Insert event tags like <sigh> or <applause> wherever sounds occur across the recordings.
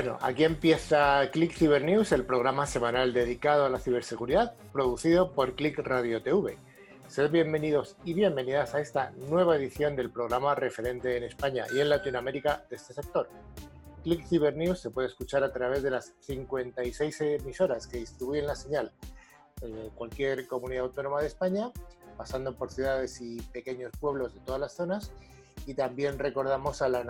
Bueno, aquí empieza Click Cyber News, el programa semanal dedicado a la ciberseguridad, producido por Click Radio TV. Sed bienvenidos y bienvenidas a esta nueva edición del programa referente en España y en Latinoamérica de este sector. Click Cyber News se puede escuchar a través de las 56 emisoras que distribuyen la señal en cualquier comunidad autónoma de España, pasando por ciudades y pequeños pueblos de todas las zonas y también recordamos a la,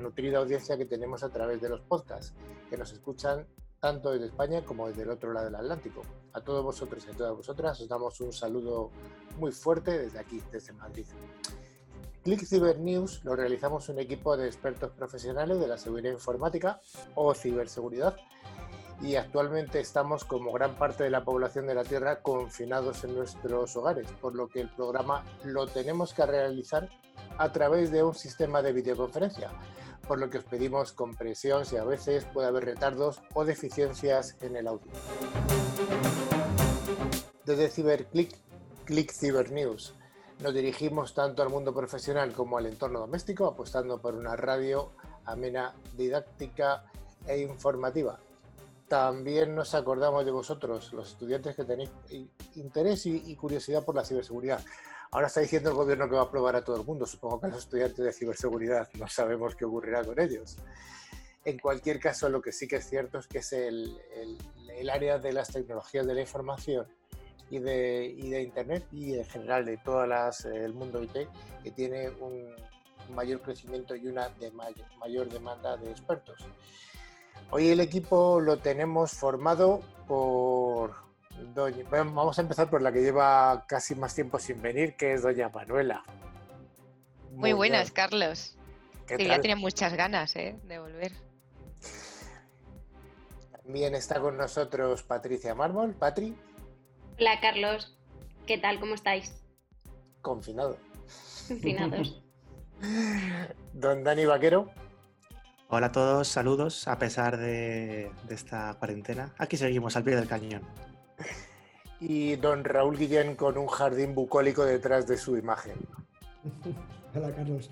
nutrida audiencia que tenemos a través de los podcasts, que nos escuchan tanto desde España como desde el otro lado del Atlántico. A todos vosotros y a todas vosotras os damos un saludo muy fuerte desde aquí, desde Madrid. Click Cyber News lo realizamos un equipo de expertos profesionales de la seguridad informática o ciberseguridad y actualmente estamos como gran parte de la población de la Tierra confinados en nuestros hogares, por lo que el programa lo tenemos que realizar a través de un sistema de videoconferencia, por lo que os pedimos compresión si a veces puede haber retardos o deficiencias en el audio. Desde CyberClick, Click Cyber News, nos dirigimos tanto al mundo profesional como al entorno doméstico, apostando por una radio amena, didáctica e informativa también nos acordamos de vosotros, los estudiantes que tenéis interés y, curiosidad por la ciberseguridad. Ahora está diciendo el gobierno que va a aprobar a todo el mundo. Supongo que los estudiantes de ciberseguridad <laughs> no sabemos qué ocurrirá con ellos. En cualquier caso, lo que sí que es cierto es que es el, área de las tecnologías de la información y de, de Internet y en general de todo el mundo IT que tiene un mayor crecimiento y una de mayor demanda de expertos. Hoy el equipo lo tenemos formado por Doña. vamos a empezar por la que lleva casi más tiempo sin venir, que es Doña Manuela. Muy, buenas, Carlos. Que ya tiene muchas ganas ¿eh? de volver. También está con nosotros Patricia Mármol. Patri. Hola, Carlos. ¿Qué tal? ¿Cómo estáis? Confinado. Confinados. <laughs> Don Dani Vaquero. Hola a todos, saludos a pesar de, esta cuarentena. Aquí seguimos al pie del cañón. Y don Raúl Guillén con un jardín bucólico detrás de su imagen. <laughs> Hola Carlos,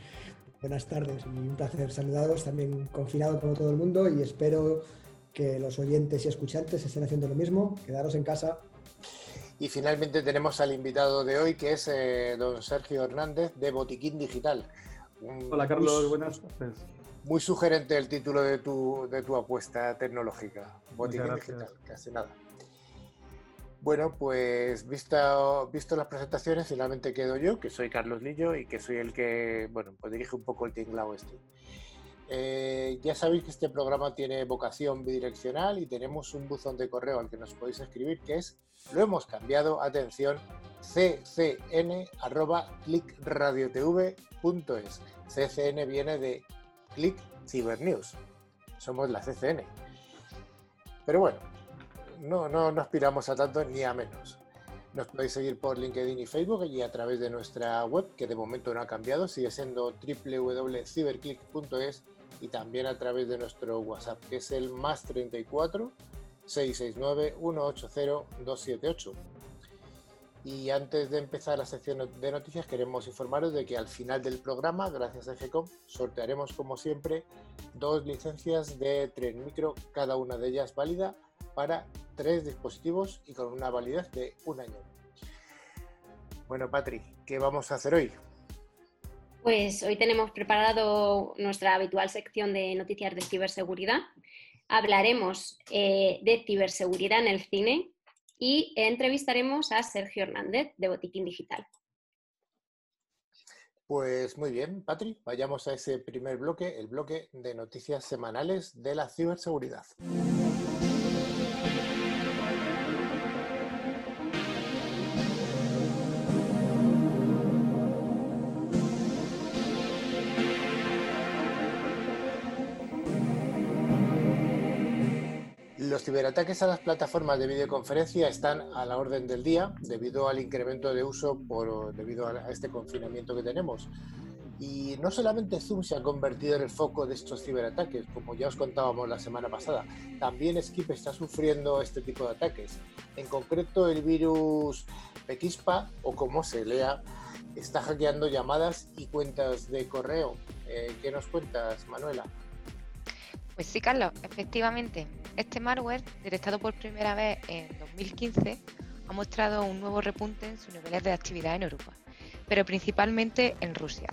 buenas tardes y un placer saludaros, también confinado como todo el mundo y espero que los oyentes y escuchantes estén haciendo lo mismo, quedaros en casa. Y finalmente tenemos al invitado de hoy que es eh, don Sergio Hernández de Botiquín Digital. Hola Carlos, buenas tardes. Muy sugerente el título de tu, de tu apuesta tecnológica, botiquín digital, casi nada. Bueno, pues visto, visto las presentaciones, finalmente quedo yo, que soy Carlos Lillo y que soy el que, bueno, pues dirige un poco el tinglao este. Eh, ya sabéis que este programa tiene vocación bidireccional y tenemos un buzón de correo al que nos podéis escribir que es, lo hemos cambiado, atención, ccn.clickradiotv.es. ccn viene de Click News. Somos la CCN. Pero bueno, no, no, no aspiramos a tanto ni a menos. Nos podéis seguir por LinkedIn y Facebook y a través de nuestra web, que de momento no ha cambiado, sigue siendo www.cyberclick.es y también a través de nuestro WhatsApp, que es el más 34 669 180 278. Y antes de empezar la sección de noticias, queremos informaros de que al final del programa, gracias a GECOM, sortearemos como siempre dos licencias de tren micro, cada una de ellas válida para tres dispositivos y con una validez de un año. Bueno, Patri, ¿qué vamos a hacer hoy? Pues hoy tenemos preparado nuestra habitual sección de noticias de ciberseguridad. Hablaremos eh, de ciberseguridad en el cine, y entrevistaremos a Sergio Hernández de Botiquín Digital. Pues muy bien, Patri, vayamos a ese primer bloque, el bloque de noticias semanales de la ciberseguridad. Los ciberataques a las plataformas de videoconferencia están a la orden del día debido al incremento de uso por, debido a este confinamiento que tenemos. Y no solamente Zoom se ha convertido en el foco de estos ciberataques, como ya os contábamos la semana pasada, también Skip está sufriendo este tipo de ataques. En concreto, el virus Pequispa, o como se lea, está hackeando llamadas y cuentas de correo. Eh, ¿Qué nos cuentas, Manuela? Pues sí, Carlos, efectivamente. Este malware, detectado por primera vez en 2015, ha mostrado un nuevo repunte en sus niveles de actividad en Europa, pero principalmente en Rusia.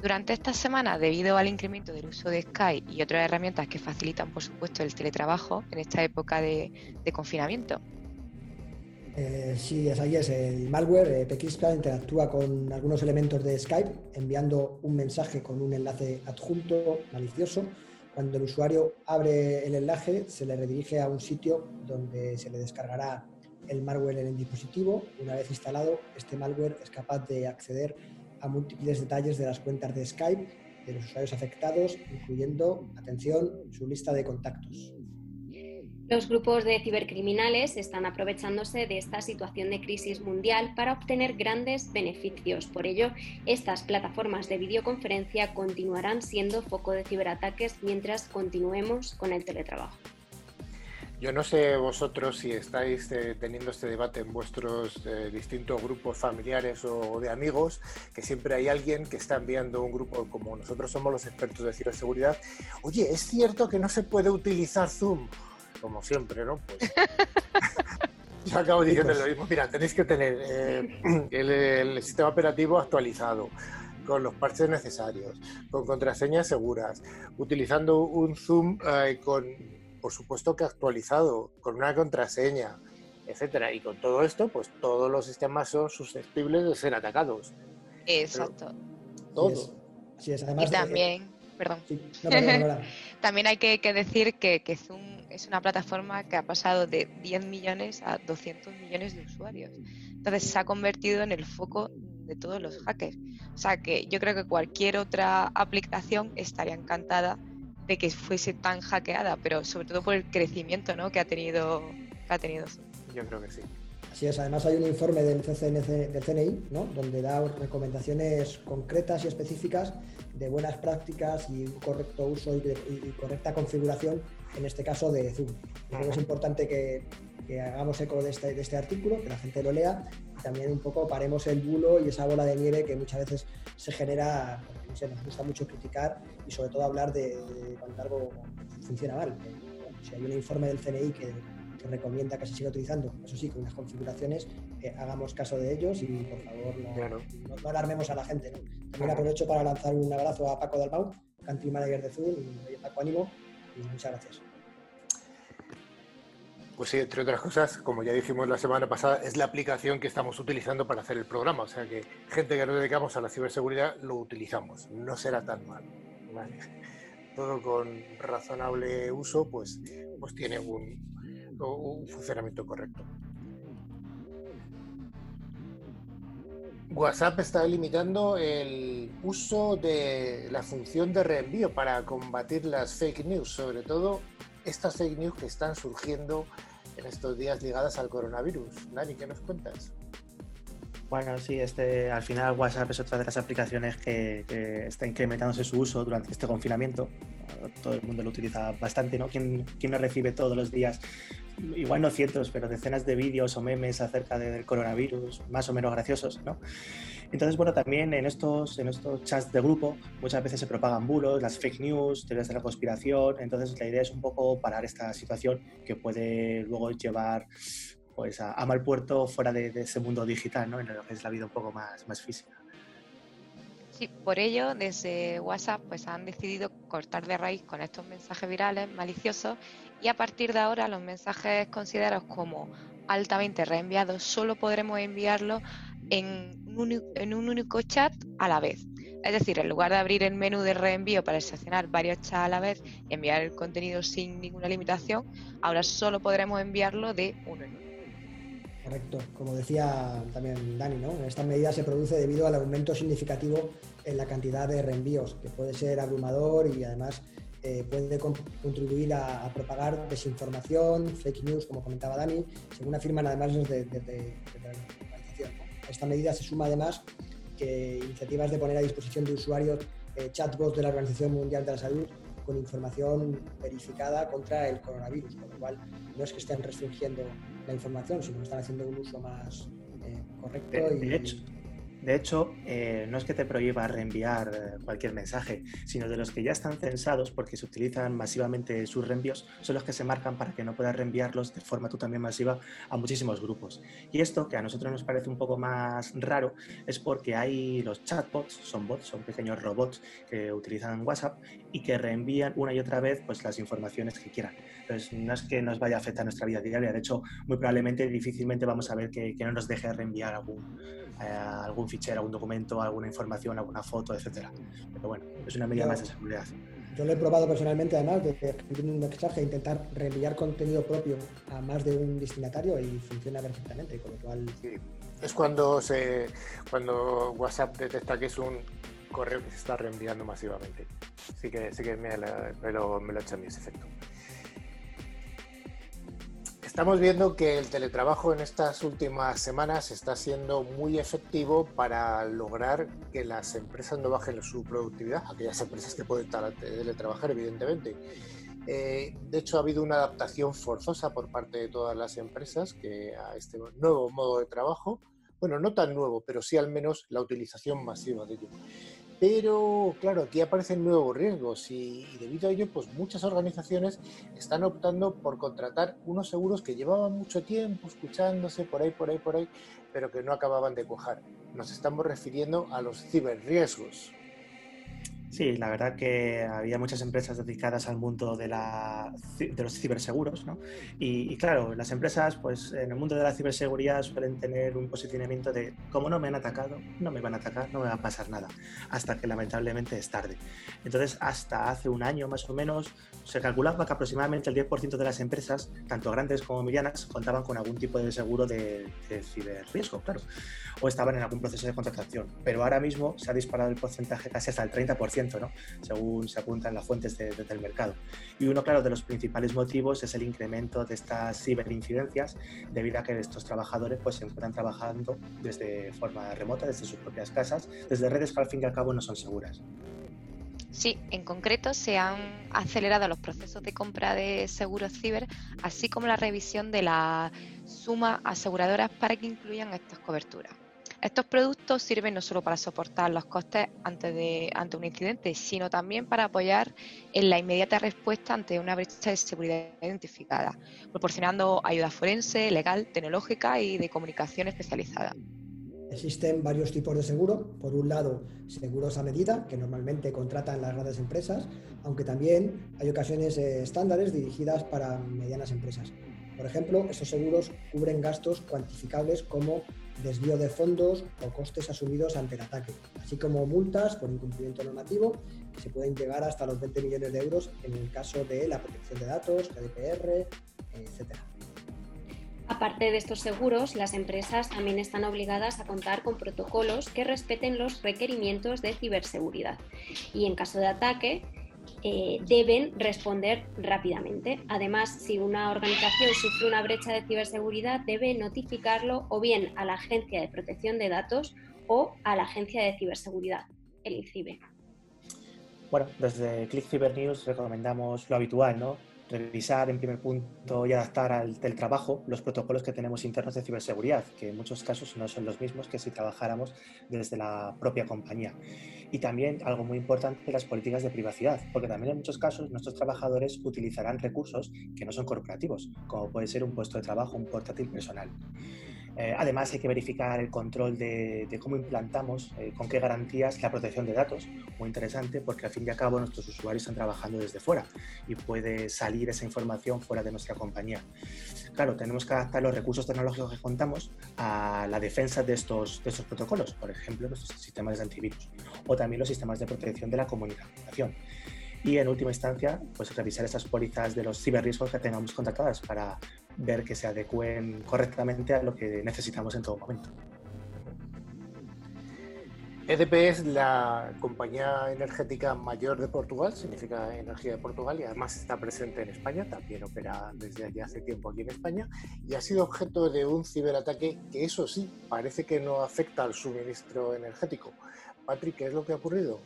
Durante estas semanas, debido al incremento del uso de Skype y otras herramientas que facilitan, por supuesto, el teletrabajo en esta época de, confinamiento. Eh, sí, es ahí es. El malware eh, interactúa con algunos elementos de Skype enviando un mensaje con un enlace adjunto malicioso. Cuando el usuario abre el enlace, se le redirige a un sitio donde se le descargará el malware en el dispositivo. Una vez instalado, este malware es capaz de acceder a múltiples detalles de las cuentas de Skype de los usuarios afectados, incluyendo, atención, su lista de contactos. Los grupos de cibercriminales están aprovechándose de esta situación de crisis mundial para obtener grandes beneficios. Por ello, estas plataformas de videoconferencia continuarán siendo foco de ciberataques mientras continuemos con el teletrabajo. Yo no sé vosotros si estáis eh, teniendo este debate en vuestros eh, distintos grupos familiares o de amigos, que siempre hay alguien que está enviando un grupo, como nosotros somos los expertos de ciberseguridad, oye, ¿es cierto que no se puede utilizar Zoom? Como siempre, ¿no? Pues, <laughs> yo acabo diciendo lo mismo. Mira, tenéis que tener eh, el, sistema operativo actualizado con los parches necesarios, con contraseñas seguras, utilizando un Zoom con por supuesto que actualizado, con una contraseña, etcétera. Y con todo esto, pues todos los sistemas son susceptibles de ser atacados. Exacto. todo. Sí, es. Además y también, perdón. <laughs> <laughs> también hay que, decir que, que, Zoom es una plataforma que ha pasado de 10 millones a 200 millones de usuarios. Entonces se ha convertido en el foco de todos los hackers. O sea que yo creo que cualquier otra aplicación estaría encantada de que fuese tan hackeada, pero sobre todo por el crecimiento ¿no? que ha tenido que ha tenido. Yo creo que sí. Así es, además hay un informe del, CCNC, del CNI, ¿no? donde da recomendaciones concretas y específicas de buenas prácticas y correcto uso y, correcta configuración, en este caso de Zoom. Creo que es importante que, que hagamos eco de este, de este, artículo, que la gente lo lea y también un poco paremos el bulo y esa bola de nieve que muchas veces se genera, porque nos gusta mucho criticar y sobre todo hablar de, cuando algo funciona mal. Si hay un informe del CNI que, recomienda que se siga utilizando, eso sí, con unas configuraciones, eh, hagamos caso de ellos y por favor no, alarmemos a la gente. También aprovecho para lanzar un abrazo a Paco Dalbau, country manager de Zoom, y Paco Ánimo, muchas gracias. Pues sí, entre otras cosas, como ya dijimos la semana pasada, es la aplicación que estamos utilizando para hacer el programa. O sea que gente que nos dedicamos a la ciberseguridad lo utilizamos. No será tan mal. <laughs> Todo con razonable uso, pues, pues tiene un funcionamiento correcto. WhatsApp está limitando el uso de la función de reenvío para combatir las fake news, sobre todo estas fake news que están surgiendo en estos días ligadas al coronavirus. Dani, ¿qué nos cuentas? Bueno, sí, este, al final WhatsApp es otra de las aplicaciones que, está incrementándose su uso durante este confinamiento. Todo el mundo lo utiliza bastante, ¿no? ¿Quién, quién recibe todos los días, igual no cientos, pero decenas de vídeos o memes acerca del coronavirus, más o menos graciosos, ¿no? Entonces, bueno, también en estos, en estos chats de grupo muchas veces se propagan bulos, las fake news, teorías de la conspiración. Entonces, la idea es un poco parar esta situación que puede luego llevar pues, a, mal puerto fuera de, ese mundo digital, ¿no? en lo que es la vida un poco más, más física. Sí, por ello, desde WhatsApp pues han decidido cortar de raíz con estos mensajes virales maliciosos y a partir de ahora los mensajes considerados como altamente reenviados solo podremos enviarlos en un, único chat a la vez. Es decir, en lugar de abrir el menú de reenvío para seleccionar varios chats a la vez y enviar el contenido sin ninguna limitación, ahora solo podremos enviarlo de uno en uno. Correcto, como decía también Dani, ¿no? esta medida se produce debido al aumento significativo en la cantidad de reenvíos, que puede ser abrumador y además eh, puede contribuir a, propagar desinformación, fake news, como comentaba Dani, según afirman además desde, la organización. Esta medida se suma además que iniciativas de poner a disposición de usuarios eh, chatbots de la Organización Mundial de la Salud con información verificada contra el coronavirus, con lo cual no es que estén restringiendo la información, sino que están haciendo un uso más eh, correcto. De, hecho, De hecho, eh, no es que te prohíba reenviar eh, cualquier mensaje, sino de los que ya están censados porque se utilizan masivamente sus reenvíos, son los que se marcan para que no puedas reenviarlos de forma tú también masiva a muchísimos grupos. Y esto, que a nosotros nos parece un poco más raro, es porque hay los chatbots, son bots, son pequeños robots que utilizan WhatsApp y que reenvían una y otra vez pues, las informaciones que quieran. Entonces, no es que nos vaya a afectar nuestra vida diaria, de hecho, muy probablemente, difícilmente vamos a ver que, no nos deje reenviar algún, eh, algún fichero, algún documento, alguna información, alguna foto, etcétera. Pero bueno, es una medida más de seguridad. Yo lo he probado personalmente, además, de escribir un mensaje e intentar reenviar contenido propio a más de un destinatario y funciona perfectamente, con lo cual... Es cuando, se, cuando WhatsApp detecta que es un correo que se está reenviando masivamente. Sí que, sí que me, lo, me lo hecho a mí ese efecto. Estamos viendo que el teletrabajo en estas últimas semanas está siendo muy efectivo para lograr que las empresas no bajen su productividad, aquellas empresas que pueden teletrabajar, evidentemente. Eh, de hecho, ha habido una adaptación forzosa por parte de todas las empresas a este nuevo modo de trabajo, bueno, no tan nuevo, pero sí al menos la utilización masiva de ello. Pero claro, aquí aparecen nuevos riesgos y, debido a ello, pues muchas organizaciones están optando por contratar unos seguros que llevaban mucho tiempo escuchándose por ahí, por ahí, por ahí, pero que no acababan de cuajar. Nos estamos refiriendo a los ciberriesgos. Sí, la verdad que había muchas empresas dedicadas al mundo de, la, de los ciberseguros, ¿no? Y, claro, las empresas, pues en el mundo de la ciberseguridad suelen tener un posicionamiento de, como no me han atacado, no me van a atacar, no me va a pasar nada, hasta que lamentablemente es tarde. Entonces, hasta hace un año más o menos, se calculaba que aproximadamente el 10% de las empresas, tanto grandes como medianas, contaban con algún tipo de seguro de, de ciberriesgo, claro, o estaban en algún proceso de contratación. Pero ahora mismo se ha disparado el porcentaje casi hasta el 30% según se apuntan las fuentes del mercado. Y uno, claro, de los principales motivos es el incremento de estas ciberincidencias debido a que estos trabajadores pues, se encuentran trabajando desde forma remota, desde sus propias casas, desde redes que al fin y al cabo no son seguras. Sí, en concreto se han acelerado los procesos de compra de seguros ciber, así como la revisión de la suma aseguradoras para que incluyan estas coberturas. Estos productos sirven no solo para soportar los costes ante, un incidente, sino también para apoyar en la inmediata respuesta ante una brecha de seguridad identificada, proporcionando ayuda forense, legal, tecnológica y de comunicación especializada. Existen varios tipos de seguro. Por un lado, seguros a medida, que normalmente contratan las grandes empresas, aunque también hay ocasiones eh, estándares dirigidas para medianas empresas. Por ejemplo, estos seguros cubren gastos cuantificables como desvío de fondos o costes asumidos ante el ataque, así como multas por incumplimiento normativo que se pueden llegar hasta los 20 millones de euros en el caso de la protección de datos, GDPR, etc. Aparte de estos seguros, las empresas también están obligadas a contar con protocolos que respeten los requerimientos de ciberseguridad y en caso de ataque eh, deben responder rápidamente. Además, si una organización sufre una brecha de ciberseguridad, debe notificarlo o bien a la Agencia de Protección de Datos o a la Agencia de Ciberseguridad, el INCIBE. Bueno, desde Click News recomendamos lo habitual, ¿no? Revisar en primer punto y adaptar al teletrabajo los protocolos que tenemos internos de ciberseguridad, que en muchos casos no son los mismos que si trabajáramos desde la propia compañía. Y también algo muy importante, las políticas de privacidad, porque también en muchos casos nuestros trabajadores utilizarán recursos que no son corporativos, como puede ser un puesto de trabajo, un portátil personal. Eh, además, hay que verificar el control de, cómo implantamos, eh, con qué garantías la protección de datos. Muy interesante porque al fin y al cabo nuestros usuarios están trabajando desde fuera y puede salir esa información fuera de nuestra compañía. Claro, tenemos que adaptar los recursos tecnológicos que contamos a la defensa de estos, protocolos, por ejemplo, nuestros sistemas de antivirus o también los sistemas de protección de la comunicación y en última instancia, pues revisar esas pólizas de los ciberriesgos que tengamos contratadas para ver que se adecúen correctamente a lo que necesitamos en todo momento. EDP es la compañía energética mayor de Portugal, significa Energía de Portugal, y además está presente en España, también opera desde hace tiempo aquí en España, y ha sido objeto de un ciberataque que eso sí, parece que no afecta al suministro energético. Patrick, ¿qué es lo que ha ocurrido?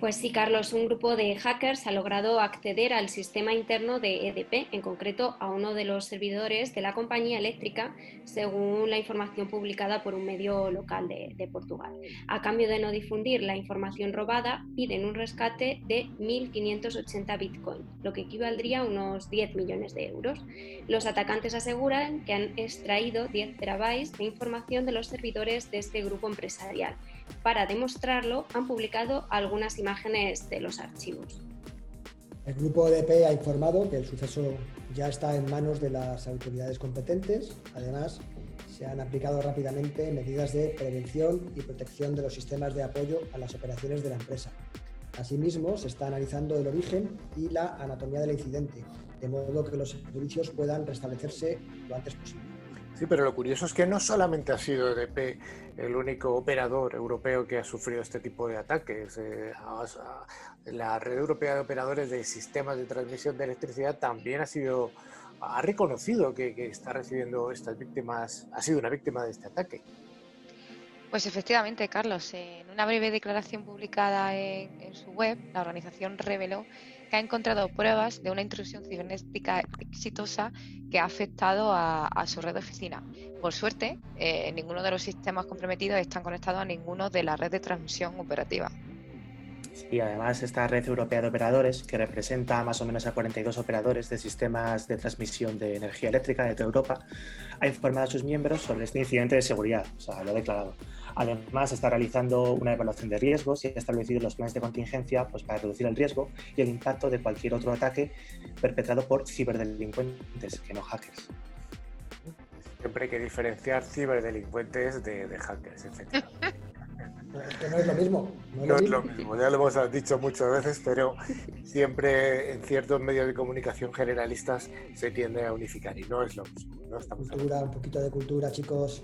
Pues sí, Carlos, un grupo de hackers ha logrado acceder al sistema interno de EDP, en concreto a uno de los servidores de la compañía eléctrica, según la información publicada por un medio local de, Portugal. A cambio de no difundir la información robada, piden un rescate de 1.580 bitcoins, lo que equivaldría a unos 10 millones de euros. Los atacantes aseguran que han extraído 10 terabytes de información de los servidores de este grupo empresarial para demostrarlo, han publicado algunas imágenes de los archivos. El grupo EDP ha informado que el suceso ya está en manos de las autoridades competentes. Además, se han aplicado rápidamente medidas de prevención y protección de los sistemas de apoyo a las operaciones de la empresa. Asimismo, se está analizando el origen y la anatomía del incidente, de modo que los servicios puedan restablecerse lo antes posible. Sí, pero lo curioso es que no solamente ha sido EDP el único operador europeo que ha sufrido este tipo de ataques. Eh, la red europea de operadores de sistemas de transmisión de electricidad también ha sido ha reconocido que, está recibiendo estas víctimas, ha sido una víctima de este ataque. Pues efectivamente, Carlos, en una breve declaración publicada en su web, la organización reveló ha encontrado pruebas de una intrusión cibernética exitosa que ha afectado a, su red de oficina. Por suerte, eh, ninguno de los sistemas comprometidos están conectados a ninguno de la red de transmisión operativa. Y además esta red europea de operadores, que representa más o menos a 42 operadores de sistemas de transmisión de energía eléctrica de toda Europa, ha informado a sus miembros sobre este incidente de seguridad, o sea, lo ha declarado. Además, está realizando una evaluación de riesgos y ha establecido los planes de contingencia pues, para reducir el riesgo y el impacto de cualquier otro ataque perpetrado por ciberdelincuentes, que no hackers. Siempre hay que diferenciar ciberdelincuentes de, de hackers, efectivamente. <laughs> que no es lo mismo. No, es, lo, mismo. ya lo hemos dicho muchas veces, pero siempre en ciertos medios de comunicación generalistas se tiende a unificar y no es lo mismo. cultura, un poquito de cultura, chicos.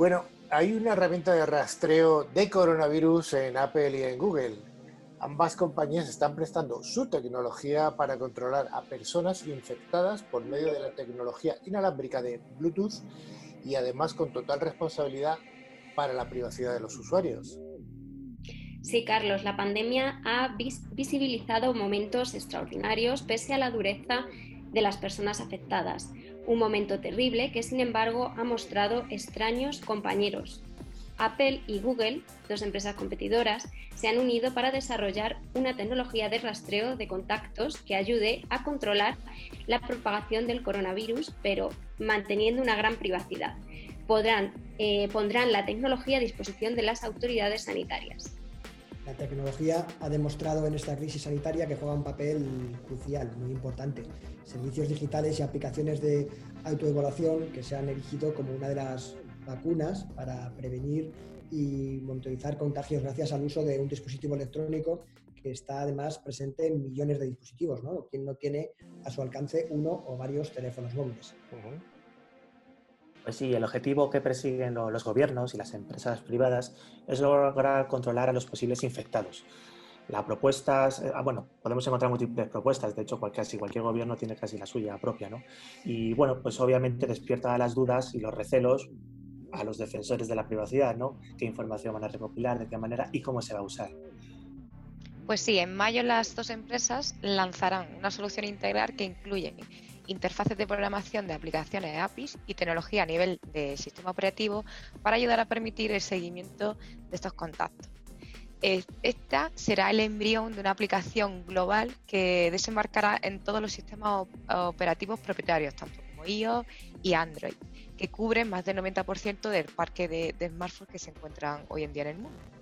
Bueno, hay una herramienta de rastreo de coronavirus en Apple y en Google. Ambas compañías están prestando su tecnología para controlar a personas infectadas por medio de la tecnología inalámbrica de Bluetooth y además con total responsabilidad para la privacidad de los usuarios. Sí, Carlos, la pandemia ha visibilizado momentos extraordinarios pese a la dureza de las personas afectadas. Un momento terrible que, sin embargo, ha mostrado extraños compañeros. Apple y Google, dos empresas competidoras, se han unido para desarrollar una tecnología de rastreo de contactos que ayude a controlar la propagación del coronavirus, pero manteniendo una gran privacidad podrán, eh, pondrán la tecnología a disposición de las autoridades sanitarias. La tecnología ha demostrado en esta crisis sanitaria que juega un papel crucial, muy importante. Servicios digitales y aplicaciones de autoevaluación que se han erigido como una de las vacunas para prevenir y monitorizar contagios gracias al uso de un dispositivo electrónico que está además presente en millones de dispositivos, ¿no? Quien no tiene a su alcance uno o varios teléfonos móviles. Pues sí, el objetivo que persiguen los gobiernos y las empresas privadas es lograr controlar a los posibles infectados. La propuesta, eh, ah, bueno, podemos encontrar múltiples propuestas, de hecho casi cualquier gobierno tiene casi la suya propia, ¿no? Y bueno, pues obviamente despierta las dudas y los recelos a los defensores de la privacidad, ¿no? ¿Qué información van a recopilar, de qué manera y cómo se va a usar? Pues sí, en mayo las dos empresas lanzarán una solución integral que incluye interfaces de programación de aplicaciones APIs y tecnología a nivel de sistema operativo para ayudar a permitir el seguimiento de estos contactos. Esta será el embrión de una aplicación global que desembarcará en todos los sistemas operativos propietarios, tanto como iOS y Android, que cubren más del 90% del parque de, de smartphones que se encuentran hoy en día en el mundo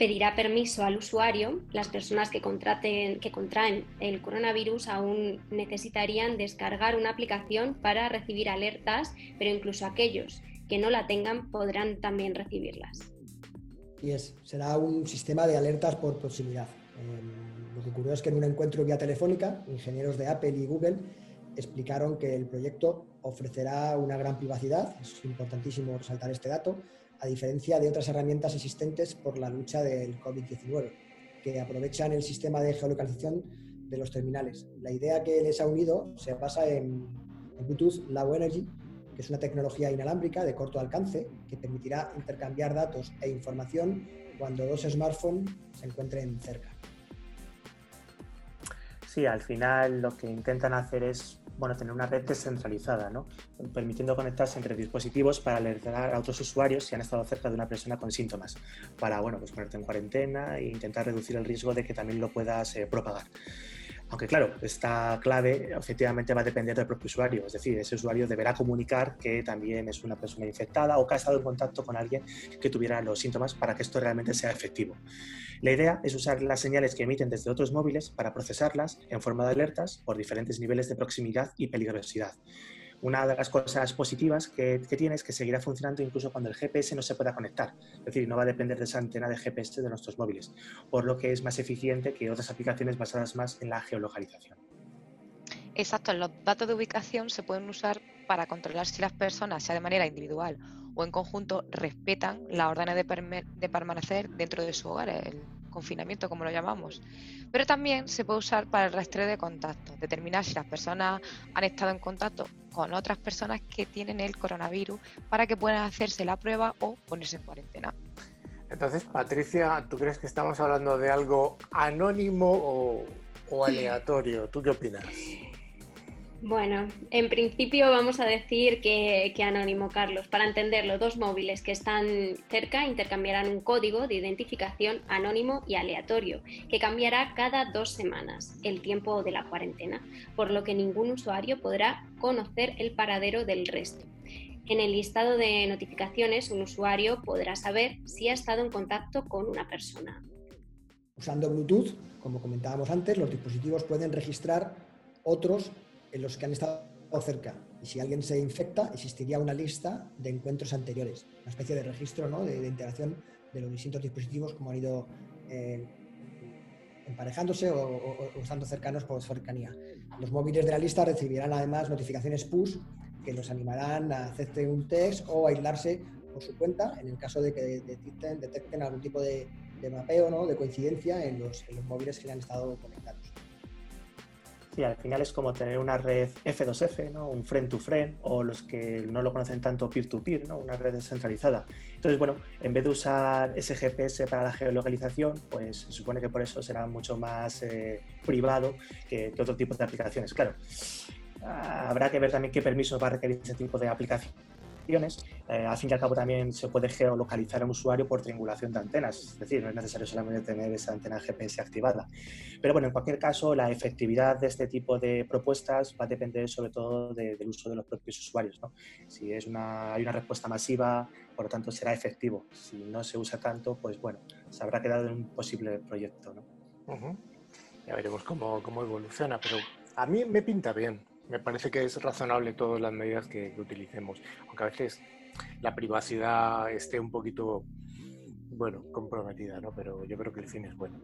pedirá permiso al usuario. Las personas que, contraten, que contraen el coronavirus aún necesitarían descargar una aplicación para recibir alertas, pero incluso aquellos que no la tengan podrán también recibirlas. Y es, será un sistema de alertas por proximidad. Em, lo que ocurrió es que en un encuentro vía telefónica, ingenieros de Apple y Google explicaron que el proyecto ofrecerá una gran privacidad, es importantísimo resaltar este dato, a diferencia de otras herramientas existentes por la lucha del COVID-19, que aprovechan el sistema de geolocalización de los terminales. La idea que les ha unido se basa en, Bluetooth Low Energy, que es una tecnología inalámbrica de corto alcance que permitirá intercambiar datos e información cuando dos smartphones se encuentren cerca. Sí, al final lo que intentan hacer es bueno, tener una red descentralizada, ¿no? permitiendo conectarse entre dispositivos para alertar a otros usuarios si han estado cerca de una persona con síntomas, para bueno, pues ponerte en cuarentena e intentar reducir el riesgo de que también lo puedas eh, propagar. Aunque claro, esta clave efectivamente va a depender del propio usuario, es decir, ese usuario deberá comunicar que también es una persona infectada o que ha estado en contacto con alguien que tuviera los síntomas para que esto realmente sea efectivo. La idea es usar las señales que emiten desde otros móviles para procesarlas en forma de alertas por diferentes niveles de proximidad y peligrosidad. Una de las cosas positivas que, tiene es que seguirá funcionando incluso cuando el GPS no se pueda conectar. Es decir, no va a depender de esa antena de GPS de nuestros móviles, por lo que es más eficiente que otras aplicaciones basadas más en la geolocalización. Exacto, los datos de ubicación se pueden usar para controlar si las personas, sea de manera individual o en conjunto, respetan las órdenes de, permanecer dentro de su hogar, confinamiento como lo llamamos. Pero también se puede usar para el rastreo de contactos, determinar si las personas han estado en contacto con otras personas que tienen el coronavirus para que puedan hacerse la prueba o ponerse en cuarentena. Entonces, Patricia, ¿tú crees que estamos hablando de algo anónimo o, aleatorio? ¿Tú qué opinas? Bueno, en principio vamos a decir que, anónimo, Carlos. Para entenderlo, dos móviles que están cerca intercambiarán un código de identificación anónimo y aleatorio, que cambiará cada dos semanas, el tiempo de la cuarentena, por lo que ningún usuario podrá conocer el paradero del resto. En el listado de notificaciones, un usuario podrá saber si ha estado en contacto con una persona. Usando Bluetooth, como comentábamos antes, los dispositivos pueden registrar otros en los que han estado cerca. Y si alguien se infecta, existiría una lista de encuentros anteriores, una especie de registro ¿no? de, interacción de los distintos dispositivos como han ido eh, emparejándose o, estando cercanos por cercanía. Los móviles de la lista recibirán además notificaciones push que los animarán a hacerte un test o a aislarse por su cuenta en el caso de que detecten, detecten algún tipo de, mapeo, ¿no? de coincidencia en los, en los móviles que han estado conectados. Sí, al final es como tener una red F2F, ¿no? un friend to friend, o los que no lo conocen tanto peer-to-peer, ¿no? una red descentralizada. Entonces, bueno, en vez de usar ese GPS para la geolocalización, pues se supone que por eso será mucho más eh, privado que, que, otro tipo de aplicaciones. Claro, habrá que ver también qué permisos va a requerir ese tipo de aplicación eh, al fin y al cabo también se puede geolocalizar a un usuario por triangulación de antenas, es decir, no es necesario solamente tener esa antena GPS activada. Pero bueno, en cualquier caso, la efectividad de este tipo de propuestas va a depender sobre todo del uso de los propios usuarios. Si es una, hay una respuesta masiva, por lo tanto será efectivo. Si no se usa tanto, pues bueno, se habrá quedado en un posible proyecto. Ya veremos cómo, cómo evoluciona, pero a mí me pinta bien me parece que es razonable todas las medidas que, utilicemos, aunque a veces la privacidad esté un poquito, bueno, comprometida, ¿no? Pero yo creo que el fin es bueno.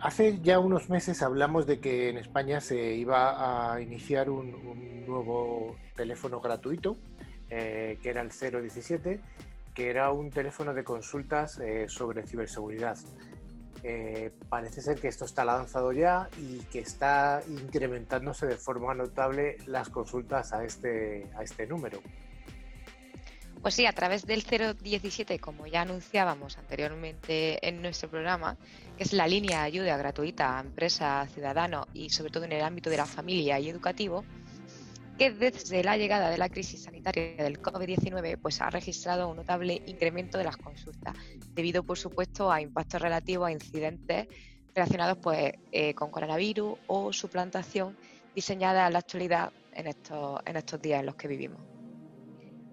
Hace ya unos meses hablamos de que en España se iba a iniciar un, nuevo teléfono gratuito, eh, que era el 017, que era un teléfono de consultas eh, sobre ciberseguridad. Eh, parece ser que esto está lanzado ya y que está incrementándose de forma notable las consultas a este, a este número. Pues sí, a través del 017, como ya anunciábamos anteriormente en nuestro programa, que es la línea de ayuda gratuita a empresas, ciudadanos y sobre todo en el ámbito de la familia y educativo, que desde la llegada de la crisis sanitaria del COVID-19 pues ha registrado un notable incremento de las consultas, debido por supuesto a impactos relativos a incidentes relacionados pues, eh, con coronavirus o suplantación diseñada en la actualidad en estos, en estos días en los que vivimos.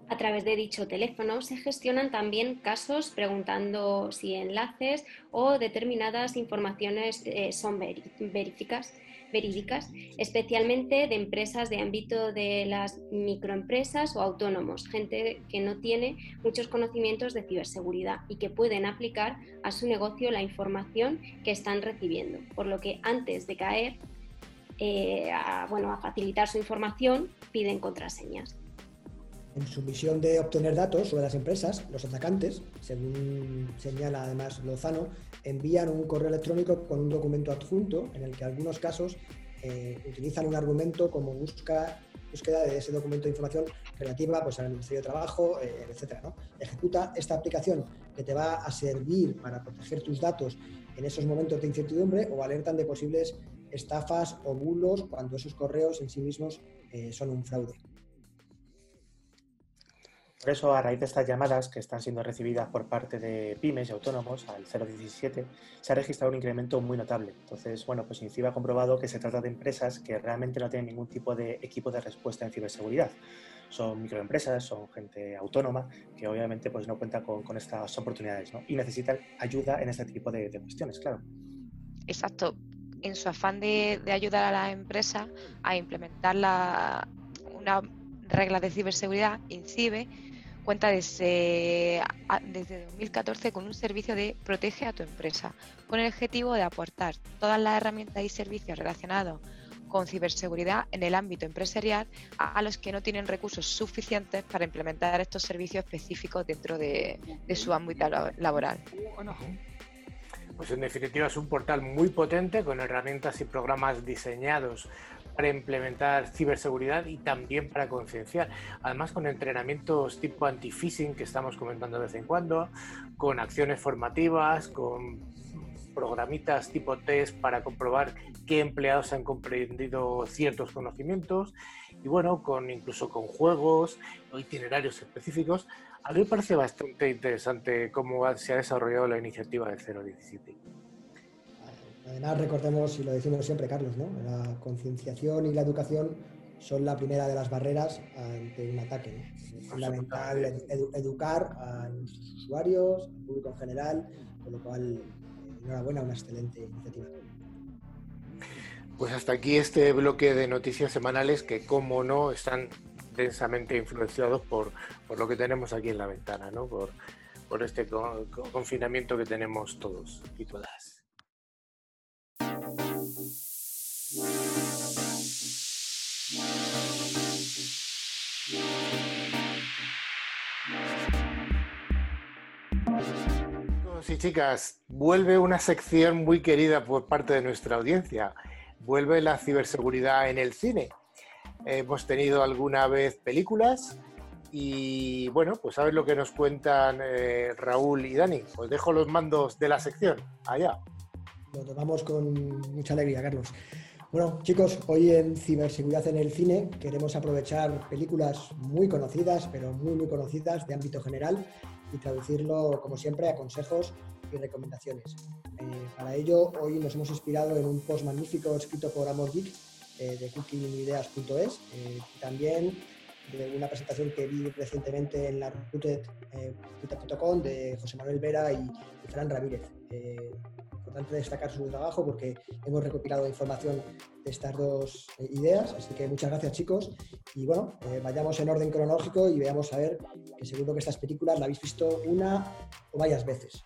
A través de dicho teléfono se gestionan también casos preguntando si enlaces o determinadas informaciones eh, son veríficas verídicas, especialmente de empresas de ámbito de las microempresas o autónomos, gente que no tiene muchos conocimientos de ciberseguridad y que pueden aplicar a su negocio la información que están recibiendo. Por lo que antes de caer, eh, bueno, a facilitar su información, piden contraseñas. En su misión de obtener datos sobre las empresas, los atacantes, según señala además Lozano, envían un correo electrónico con un documento adjunto en el que en algunos casos eh, utilizan un argumento como busca, búsqueda de ese documento de información relativa pues, al Ministerio de Trabajo, eh, etc. Ejecuta esta aplicación que te va a servir para proteger tus datos en esos momentos de incertidumbre o alertan de posibles estafas o bulos cuando esos correos en sí mismos eh, son un fraude. Por eso, a raíz de estas llamadas que están siendo recibidas por parte de pymes y autónomos al 017, se ha registrado un incremento muy notable. Entonces, bueno, pues INCIBA ha comprobado que se trata de empresas que realmente no tienen ningún tipo de equipo de respuesta en ciberseguridad. Son microempresas, son gente autónoma que obviamente pues no cuenta con, estas oportunidades y necesitan ayuda en este tipo de, cuestiones, claro. Exacto. En su afán de, ayudar a las empresas a implementar la, una regla de ciberseguridad, INCIBE, cuenta desde, desde 2014 con un servicio de Protege a tu empresa, con el objetivo de aportar todas las herramientas y servicios relacionados con ciberseguridad en el ámbito empresarial a, los que no tienen recursos suficientes para implementar estos servicios específicos dentro de, de su ámbito laboral. Pues en definitiva es un portal muy potente con herramientas y programas diseñados para implementar ciberseguridad y también para concienciar. Además, con entrenamientos tipo anti-phishing que estamos comentando de vez en cuando, con acciones formativas, con programitas tipo test para comprobar qué empleados han comprendido ciertos conocimientos y bueno, con incluso con juegos o itinerarios específicos. A mí me parece bastante interesante cómo se ha desarrollado la iniciativa del 017. Además, recordemos, y lo decimos siempre, Carlos, ¿no? la concienciación y la educación son la primera de las barreras ante un ataque. Es fundamental educar a nuestros usuarios, al público en general, con lo cual, eh, enhorabuena, una excelente iniciativa. Pues hasta aquí este bloque de noticias semanales que, como no, están densamente influenciados por, por lo que tenemos aquí en la ventana, ¿no? por, por este confinamiento que tenemos todos y todas. Y chicas, vuelve una sección muy querida por parte de nuestra audiencia. Vuelve la ciberseguridad en el cine. Hemos tenido alguna vez películas y bueno, pues ver lo que nos cuentan eh, Raúl y Dani. Os dejo los mandos de la sección. Allá. Lo tomamos con mucha alegría, Carlos. Bueno, chicos, hoy en Ciberseguridad en el Cine queremos aprovechar películas muy conocidas, pero muy, muy conocidas de ámbito general y traducirlo, como siempre, a consejos y recomendaciones. Eh, para ello, hoy nos hemos inspirado en un post magnífico escrito por Amor Geek eh, de cookingideas.es eh, también de una presentación que vi recientemente en la Rooted.com de José Manuel Vera y, y Fran Ramírez importante destacar su trabajo porque hemos recopilado información de estas dos eh, ideas. Así que muchas gracias, chicos. Y bueno, eh, vayamos en orden cronológico y veamos a ver, que seguro que estas películas la habéis visto una o varias veces.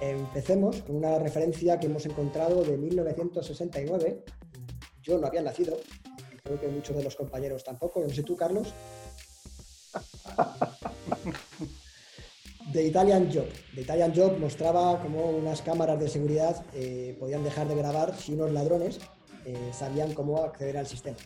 Empecemos con una referencia que hemos encontrado de 1969. Yo no había nacido, creo que muchos de los compañeros tampoco. No sé tú, Carlos. <laughs> The Italian Job. The Italian Job mostraba cómo unas cámaras de seguridad eh, podían dejar de grabar si unos ladrones eh, sabían cómo acceder al sistema.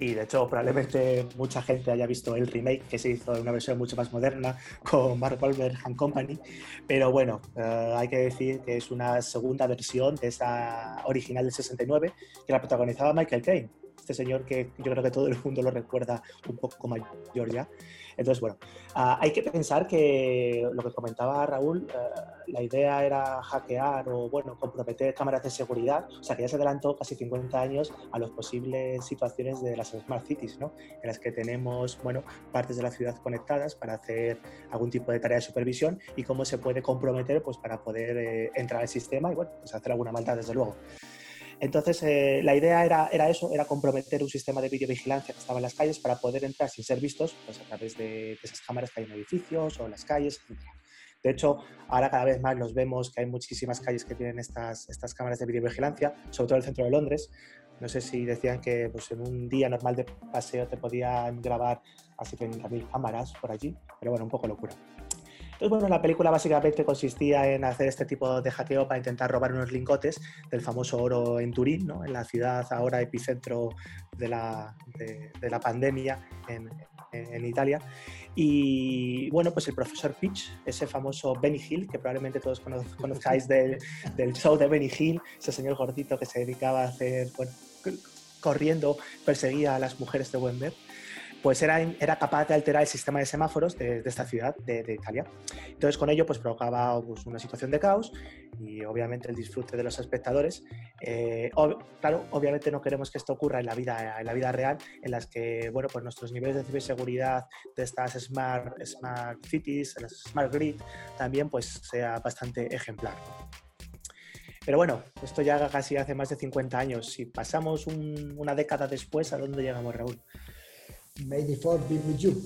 Y de hecho, probablemente mucha gente haya visto el remake que se hizo en una versión mucho más moderna con Mark Wahlberg and Company. Pero bueno, eh, hay que decir que es una segunda versión de esa original del 69 que la protagonizaba Michael Caine. Este señor que yo creo que todo el mundo lo recuerda un poco mayor ya. Entonces, bueno, ah, hay que pensar que lo que comentaba Raúl, eh, la idea era hackear o, bueno, comprometer cámaras de seguridad, o sea, que ya se adelantó casi 50 años a las posibles situaciones de las smart cities, ¿no? En las que tenemos, bueno, partes de la ciudad conectadas para hacer algún tipo de tarea de supervisión y cómo se puede comprometer, pues, para poder eh, entrar al sistema y, bueno, pues hacer alguna maldad, desde luego. Entonces, eh, la idea era, era, eso, era comprometer un sistema de videovigilancia que estaba en las calles para poder entrar sin ser vistos pues, a través de, esas cámaras que hay en edificios o en las calles, etc. De hecho, ahora cada vez más los vemos que hay muchísimas calles que tienen estas, estas cámaras de videovigilancia, sobre todo el centro de Londres. No sé si decían que pues, en un día normal de paseo te podían grabar a 70.000 cámaras por allí, pero bueno, un poco locura. Entonces, bueno, la película básicamente consistía en hacer este tipo de hackeo para intentar robar unos lingotes del famoso oro en Turín, ¿no? en la ciudad ahora epicentro de la, de, la pandemia en, en, Italia. Y bueno, pues el profesor Pitch, ese famoso Benny Hill, que probablemente todos conozcáis del, del show de Benny Hill, ese señor gordito que se dedicaba a hacer, bueno, corriendo, perseguía a las mujeres de Wembley pues era, era capaz de alterar el sistema de semáforos de, esta ciudad de, Italia. Entonces con ello pues provocaba pues, una situación de caos y obviamente el disfrute de los espectadores. Eh, claro, obviamente no queremos que esto ocurra en la vida, en la vida real, en las que bueno, pues nuestros niveles de ciberseguridad de estas smart, smart cities, las smart grid, también pues sea bastante ejemplar. Pero bueno, esto ya casi hace más de 50 años. Si pasamos una década después, ¿a dónde llegamos, Raúl? May the Force be with you.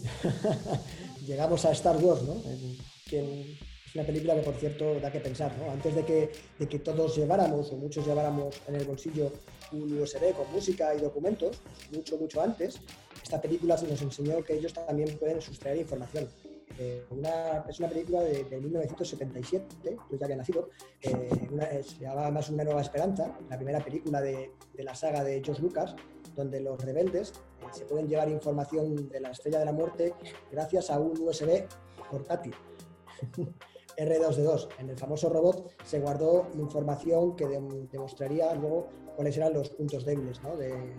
<laughs> Llegamos a Star Wars, ¿no? que es una película que, por cierto, da que pensar, ¿no? Antes de que, de que todos lleváramos, o muchos lleváramos en el bolsillo un USB con música y documentos, mucho, mucho antes, esta película nos enseñó que ellos también pueden sustraer información. Eh, es una película de, 1977, yo ya había nacido, eh, se llamaba más Una Nueva Esperanza, la primera película de, de la saga de George Lucas, donde los rebeldes eh, se pueden llevar información de la Estrella de la Muerte gracias a un USB portátil. <laughs> R2D2. En el famoso robot se guardó información que demostraría luego cuáles eran los puntos débiles de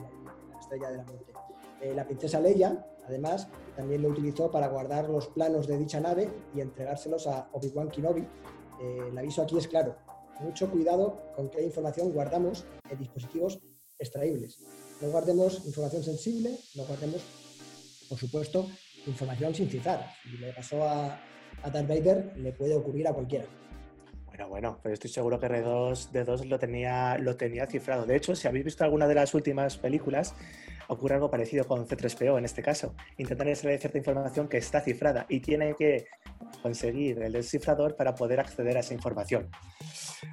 la Estrella de la Muerte. Eh, la princesa Leia, además, también lo utilizó para guardar los planos de dicha nave y entregárselos a Obi-Wan Kenobi. Eh, el aviso aquí es claro. Mucho cuidado con qué información guardamos en dispositivos extraíbles. No guardemos información sensible, no guardemos, por supuesto, información sin cifrar. Si le pasó a, a Darth Vader, le puede ocurrir a cualquiera. Bueno, bueno, pero estoy seguro que R2D2 lo tenía, lo tenía cifrado. De hecho, si habéis visto alguna de las últimas películas, ocurre algo parecido con C3PO en este caso. Intentan extraer cierta información que está cifrada y tiene que conseguir el descifrador para poder acceder a esa información.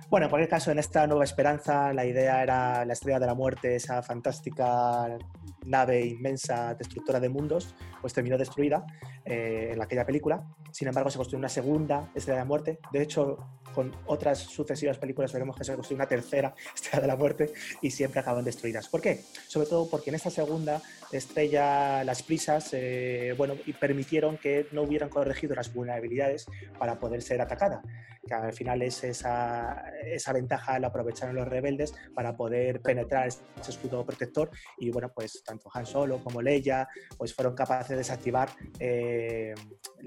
Bueno, en cualquier caso, en esta nueva esperanza, la idea era la estrella de la muerte, esa fantástica nave inmensa destructora de mundos, pues terminó destruida eh, en aquella película. Sin embargo, se construyó una segunda estrella de la muerte. De hecho, con otras sucesivas películas veremos que se construyó una tercera <laughs> estrella de la muerte y siempre acaban destruidas. ¿Por qué? Sobre todo porque en esta segunda estrella las prisas eh, bueno, permitieron que no hubieran corregido las vulnerabilidades para poder ser atacada. Que al final es esa, esa ventaja la aprovecharon los rebeldes para poder penetrar ese escudo protector y bueno, pues tanto Han Solo como Leia pues fueron capaces de desactivar eh,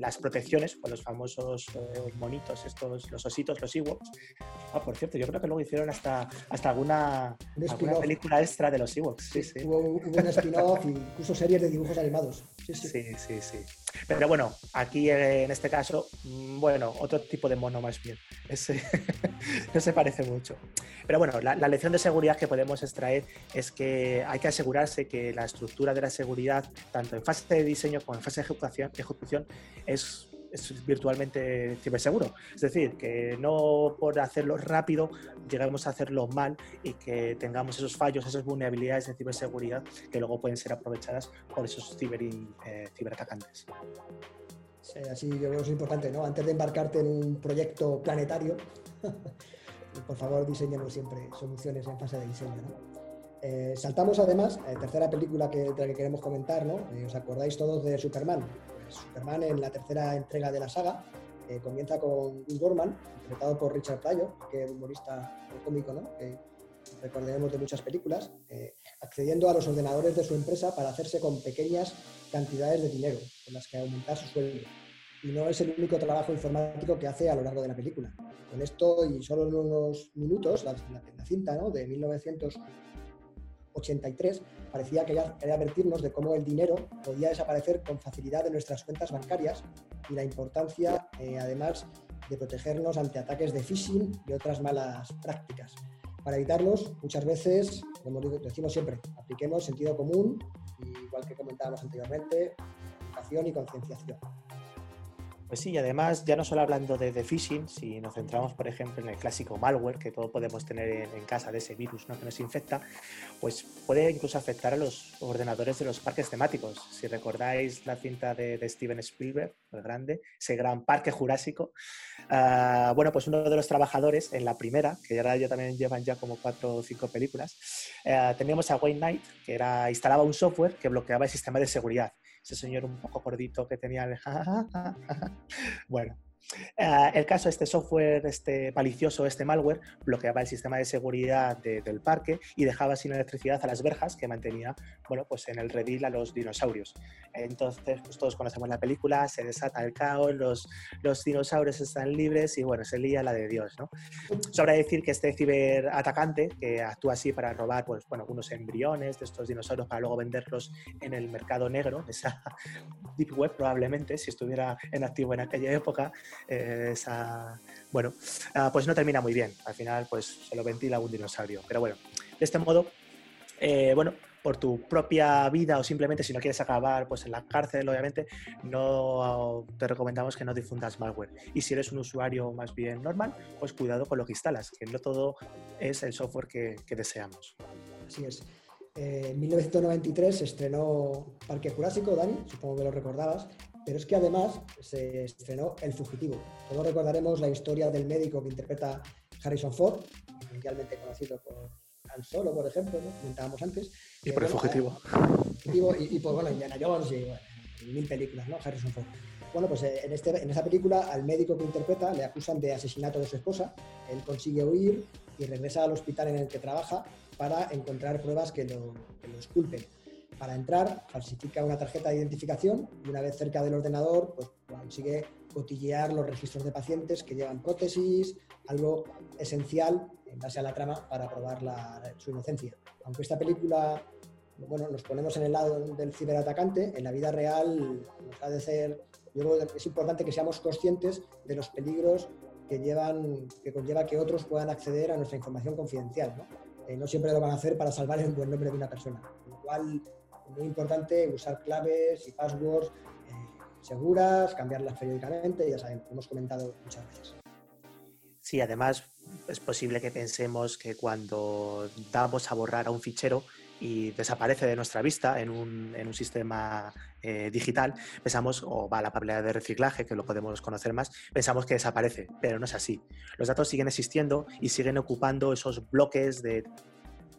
las protecciones con los famosos eh, monitos, estos, los ositos, los Ewoks. Ah, por cierto, yo creo que luego hicieron hasta, hasta alguna, alguna película extra de los Ewoks. Sí, sí. Hubo, un spin-off incluso series de dibujos animados. Sí, sí, sí. Pero bueno, aquí en este caso, mm, bueno, otro tipo de mono más bien. <laughs> No se parece mucho. Pero bueno, la, la, lección de seguridad que podemos extraer es que hay que asegurarse que la estructura de la seguridad, tanto en fase de diseño como en fase de ejecución, ejecución es es virtualmente ciberseguro. Es decir, que no por hacerlo rápido lleguemos a hacerlo mal y que tengamos esos fallos, esas vulnerabilidades de ciberseguridad que luego pueden ser aprovechadas por esos ciber, eh, ciberatacantes. Sí, así yo creo que es importante, ¿no? Antes de embarcarte en un proyecto planetario, <laughs> por favor diseñemos siempre soluciones en fase de diseño, ¿no? Eh, saltamos además, eh, tercera película que, de la que queremos comentar, ¿no? ¿Os acordáis todos de Superman? Superman en la tercera entrega de la saga. Eh, comienza con Gorman, interpretado por Richard Pryor, que es un humorista cómico, ¿no? que recordaremos de muchas películas, eh, accediendo a los ordenadores de su empresa para hacerse con pequeñas cantidades de dinero con las que aumentar su sueldo. Y no es el único trabajo informático que hace a lo largo de la película. Con esto y solo en unos minutos, la, la, cinta ¿no? de 1900 83 parecía que quería advertirnos de cómo el dinero podía desaparecer con facilidad de nuestras cuentas bancarias y la importancia, eh, además, de protegernos ante ataques de phishing y otras malas prácticas. Para evitarlos, muchas veces, como decimos siempre, apliquemos sentido común, igual que comentábamos anteriormente, educación y concienciación. Pues sí, y además, ya no solo hablando de, phishing, si nos centramos, por ejemplo, en el clásico malware que todos podemos tener en, casa de ese virus ¿no? que nos infecta, pues puede incluso afectar a los ordenadores de los parques temáticos. Si recordáis la cinta de, Steven Spielberg, el grande, ese gran parque jurásico, ah, bueno, pues uno de los trabajadores en la primera, que ahora ya también llevan ya como cuatro o cinco películas, eh, teníamos a Wayne Knight, que era, instalaba un software que bloqueaba el sistema de seguridad ese señor un poco gordito que tenía el... <laughs> bueno, eh, el caso, este software, este malicioso, este malware, bloqueaba el sistema de seguridad del parque y dejaba sin electricidad a las verjas que mantenía, bueno, pues en el redil a los dinosaurios. Entonces, pues todos conocemos la película, se desata el caos, los, los dinosaurios están libres y bueno, se lía la de Dios, ¿no? Sobra decir que este ciberatacante, que actúa así para robar, pues bueno, unos embriones de estos dinosaurios para luego venderlos en el mercado negro, esa <laughs> deep web probablemente, si estuviera en activo en aquella época, eh, bueno, ah, pues no termina muy bien. Al final, pues se lo ventila un dinosaurio. Pero bueno, de este modo, eh, bueno, por tu propia vida o simplemente si no quieres acabar pues en la cárcel, obviamente, no te recomendamos que no difundas malware. Y si eres un usuario más bien normal, pues cuidado con lo que instalas, que no todo es el software que, deseamos. Así es. Eh, en 1993 se estrenó Parque Jurásico, Dani, supongo que lo recordabas, pero es que además se estrenó El Fugitivo. Todos recordaremos la historia del médico que interpreta Harrison Ford, mundialmente conocido por Han Solo, por ejemplo, ¿no? comentábamos antes. Y por El Fugitivo. y, por, bueno, Indiana Jones y mil películas, ¿no? Harrison Ford. Bueno, pues eh, en, este, en esa película al médico que interpreta le acusan de asesinato de su esposa. Él consigue huir y regresa al hospital en el que trabaja para encontrar pruebas que lo, que lo esculpen para entrar, falsifica una tarjeta de identificación y una vez cerca del ordenador, pues consigue cotillear los registros de pacientes que llevan prótesis, algo esencial en base a la trama para probar su inocencia. Aunque esta película, bueno, nos ponemos en el lado del ciberatacante, en la vida real nos ha de ser, es importante que seamos conscientes de los peligros que llevan, que conlleva que otros puedan acceder a nuestra información confidencial. ¿no? Eh, no siempre lo van a hacer para salvar el buen nombre de una persona. Lo muy importante usar claves y passwords eh, seguras, cambiarlas periódicamente, ya saben, hemos comentado muchas veces. Sí, además es posible que pensemos que cuando damos a borrar a un fichero y desaparece de nuestra vista en un, en un sistema eh, digital, pensamos, o va a la papelera de reciclaje, que lo podemos conocer más, pensamos que desaparece, pero no es así. Los datos siguen existiendo y siguen ocupando esos bloques de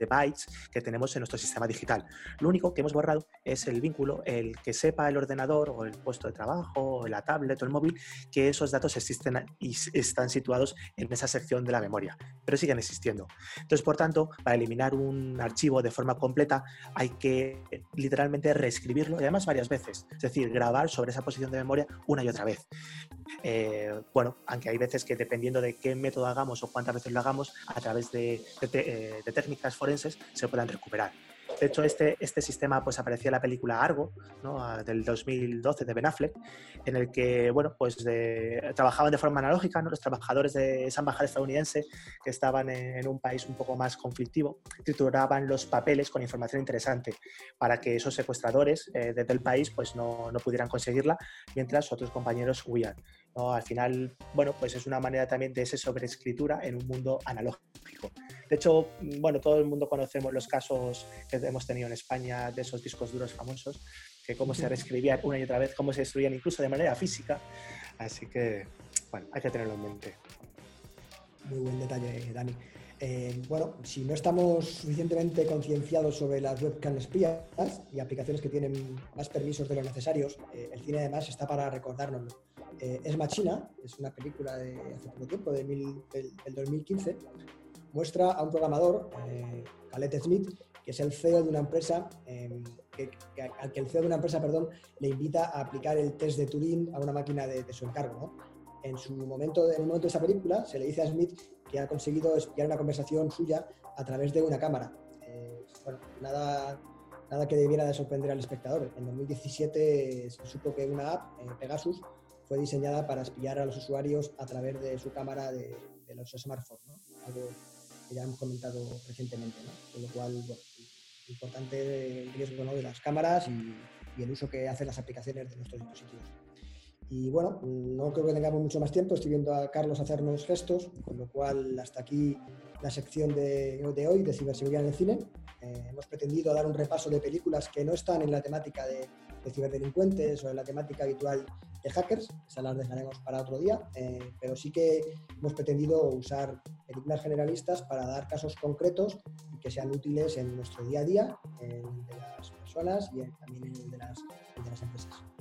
de bytes que tenemos en nuestro sistema digital. Lo único que hemos borrado es el vínculo, el que sepa el ordenador o el puesto de trabajo o la tablet o el móvil que esos datos existen y están situados en esa sección de la memoria, pero siguen existiendo. Entonces, por tanto, para eliminar un archivo de forma completa hay que literalmente reescribirlo y además varias veces, es decir, grabar sobre esa posición de memoria una y otra vez. Eh, bueno, aunque hay veces que dependiendo de qué método hagamos o cuántas veces lo hagamos, a través de, de, de técnicas forenses se puedan recuperar. De hecho, este, este sistema pues, aparecía en la película Argo, del 2012 de Ben Affleck, en el que bueno, pues trabajaban de forma analógica los trabajadores de esa embajada estadounidense que estaban en, un país un poco más conflictivo, trituraban los papeles con información interesante para que esos secuestradores eh, desde el país pues, no, no pudieran conseguirla mientras otros compañeros huían. Al final, bueno, pues es una manera también de ese sobreescritura en un mundo analógico. De hecho, bueno, todo el mundo conocemos los casos que hemos tenido en España de esos discos duros famosos, que cómo se reescribían una y otra vez, cómo se destruían incluso de manera física. Así que, bueno, hay que tenerlo en mente. Muy buen detalle, Dani. Eh, bueno, si no estamos suficientemente concienciados sobre las webcam espías y aplicaciones que tienen más permisos de los necesarios, eh, el cine además está para recordárnoslo. Eh, es Machina, es una película de hace poco tiempo, de del, 2015, muestra a un programador, eh, Smith, que es el CEO de una empresa, em, al que el CEO de una empresa perdón, le invita a aplicar el test de Turing a una máquina de, su encargo. En, su momento, en un momento de esa película se le dice a Smith que ha conseguido espiar una conversación suya a través de una cámara. Eh, nada, nada que debiera de sorprender al espectador. En 2017 se supo que una app, eh, Pegasus, fue diseñada para espiar a los usuarios a través de su cámara de, los smartphones, algo que ya hemos comentado recientemente. Con lo cual, bueno, importante el riesgo de las cámaras y, el uso que hacen las aplicaciones de nuestros dispositivos. Y bueno, no creo que tengamos mucho más tiempo, estoy viendo a Carlos hacernos gestos, con lo cual hasta aquí la sección de, de hoy de ciberseguridad en el cine. Eh, hemos pretendido dar un repaso de películas que no están en la temática de, ciberdelincuentes o en la temática habitual de hackers, esas las dejaremos para otro día, eh, pero sí que hemos pretendido usar películas generalistas para dar casos concretos que sean útiles en nuestro día a día, en de las personas y también en el de las, de las empresas.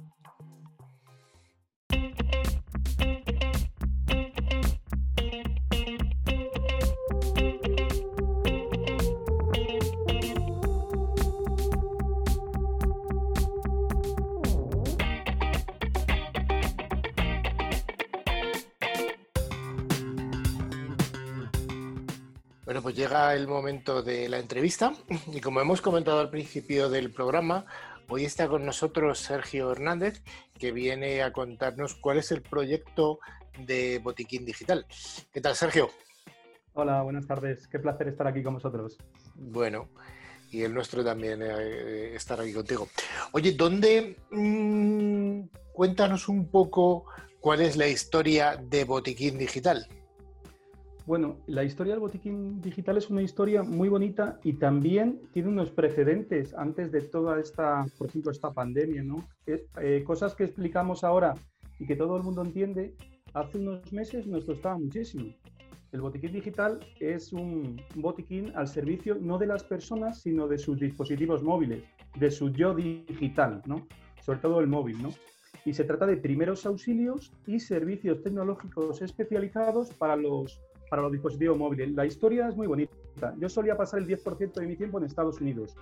El momento de la entrevista y como hemos comentado al principio del programa, hoy está con nosotros Sergio Hernández, que viene a contarnos cuál es el proyecto de Botiquín Digital. ¿Qué tal, Sergio? Hola, buenas tardes. Qué placer estar aquí con vosotros. Bueno, y el nuestro también eh, estar aquí contigo. Oye, ¿dónde? Mm, cuéntanos un poco cuál es la historia de Botiquín Digital. Bueno, la historia del botiquín digital es una historia muy bonita y también tiene unos precedentes antes de toda esta, por esta pandemia, ¿no? Eh, cosas que explicamos ahora y que todo el mundo entiende, hace unos meses nos costaba muchísimo. El botiquín digital es un botiquín al servicio no de las personas, sino de sus dispositivos móviles, de su yo digital, ¿no? Sobre todo el móvil, ¿no? Y se trata de primeros auxilios y servicios tecnológicos especializados para los para los dispositivos móviles. La historia es muy bonita. Yo solía pasar el 10% de mi tiempo en Estados Unidos.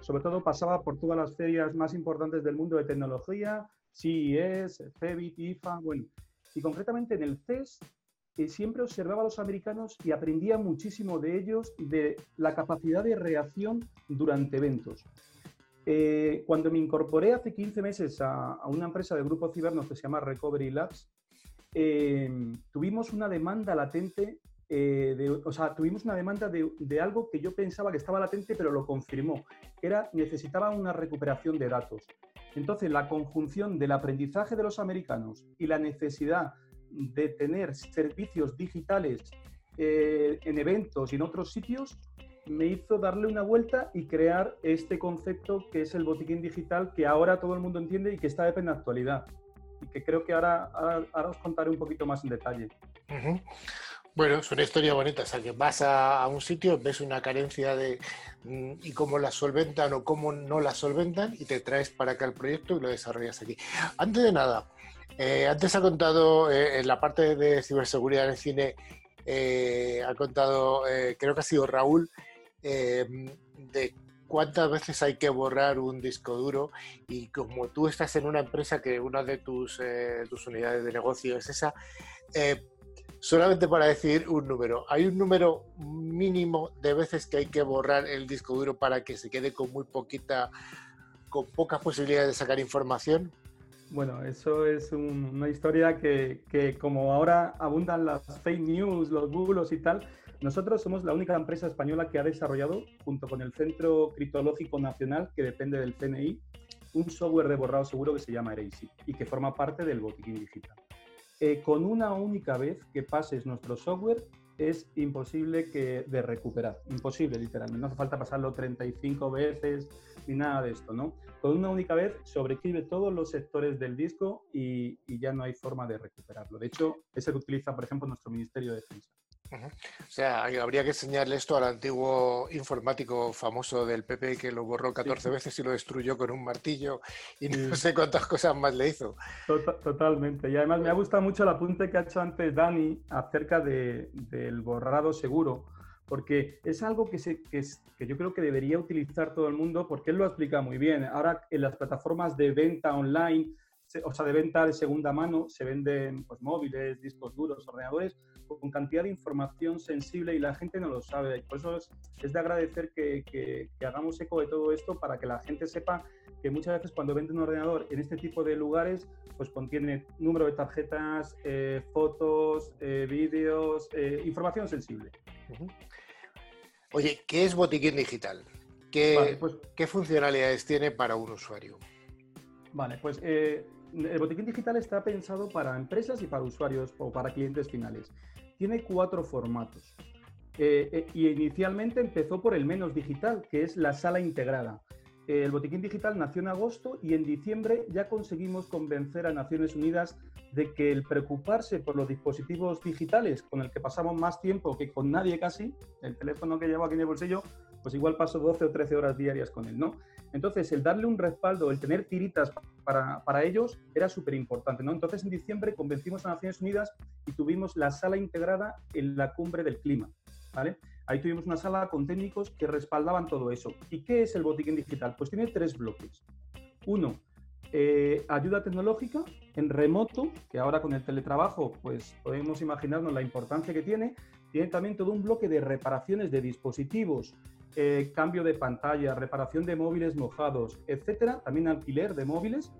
Sobre todo pasaba por todas las ferias más importantes del mundo de tecnología, CES, CEBIT, IFA, bueno. Y concretamente en el CES eh, siempre observaba a los americanos y aprendía muchísimo de ellos de la capacidad de reacción durante eventos. Eh, cuando me incorporé hace 15 meses a, una empresa de grupo Cibernos que se llama Recovery Labs, eh, tuvimos una demanda latente eh, o sea, tuvimos una demanda de, algo que yo pensaba que estaba latente, pero lo confirmó, era necesitaba una recuperación de datos. Entonces, la conjunción del aprendizaje de los americanos y la necesidad de tener servicios digitales eh, en eventos y en otros sitios me hizo darle una vuelta y crear este concepto que es el botiquín digital que ahora todo el mundo entiende y que está de plena actualidad y que creo que ahora, ahora, os contaré un poquito más en detalle. Bueno, es una historia bonita, o sea, que vas a, un sitio, ves una carencia de mm, y cómo la solventan o cómo no la solventan y te traes para acá el proyecto y lo desarrollas aquí. Antes de nada, eh, antes ha contado eh, en la parte de ciberseguridad en el cine, eh, ha contado, creo que ha sido Raúl, de cuántas veces hay que borrar un disco duro y como tú estás en una empresa que una de tus, tus unidades de negocio es esa, solamente para decir un número. ¿Hay un número mínimo de veces que hay que borrar el disco duro para que se quede con muy poquita, con pocas posibilidades de sacar información? Bueno, eso es una historia que, como ahora abundan las fake news, los bulos y tal, nosotros somos la única empresa española que ha desarrollado, junto con el Centro Criptológico Nacional, que depende del CNI, un software de borrado seguro que se llama Erazy y que forma parte del botiquín digital. Eh, con una única vez que pases nuestro software es imposible que de recuperar, imposible literalmente, no hace falta pasarlo 35 veces ni nada de esto, ¿no? Con una única vez sobreescribe todos los sectores del disco y, y ya no hay forma de recuperarlo. De hecho, es el que utiliza, por ejemplo, nuestro Ministerio de Defensa. O sea, habría que enseñarle esto al antiguo informático famoso del PP que lo borró 14 veces y lo destruyó con un martillo y no <laughs> sé cuántas cosas más le hizo. totalmente. Y además me ha gustado mucho el apunte que ha hecho antes Dani acerca de, del borrado seguro, porque es algo que, se, que, que yo creo que debería utilizar todo el mundo porque él lo explica muy bien. Ahora en las plataformas de venta online, o sea, de venta de segunda mano, se venden pues, móviles, discos duros, ordenadores con cantidad de información sensible y la gente no lo sabe. Por eso es, de agradecer que, que, hagamos eco de todo esto para que la gente sepa que muchas veces cuando vende un ordenador en este tipo de lugares, pues contiene número de tarjetas, eh, fotos, eh, vídeos, eh, información sensible. Oye, ¿qué es Botiquín Digital? ¿Qué, pues ¿Qué funcionalidades tiene para un usuario? Vale, pues el botiquín digital está pensado para empresas y para usuarios o para clientes finales. Tiene cuatro formatos. Eh, eh, y inicialmente empezó por el menos digital, que es la sala integrada. El botiquín digital nació en agosto y en diciembre ya conseguimos convencer a Naciones Unidas de que el preocuparse por los dispositivos digitales con el que pasamos más tiempo que con nadie casi, el teléfono que llevo aquí en el bolsillo, pues igual paso 12 o 13 horas diarias con él, ¿no? Entonces, el darle un respaldo, el tener tiritas para, para ellos era súper importante, ¿no? Entonces, en diciembre convencimos a Naciones Unidas y tuvimos la sala integrada en la cumbre del clima, ¿vale? Ahí tuvimos una sala con técnicos que respaldaban todo eso. ¿Y qué es el botiquín digital? Pues tiene tres bloques. Uno, eh, ayuda tecnológica en remoto, que ahora con el teletrabajo pues podemos imaginarnos la importancia que tiene. Tiene también todo un bloque de reparaciones de dispositivos, eh, cambio de pantalla, reparación de móviles mojados, etcétera. También alquiler de móviles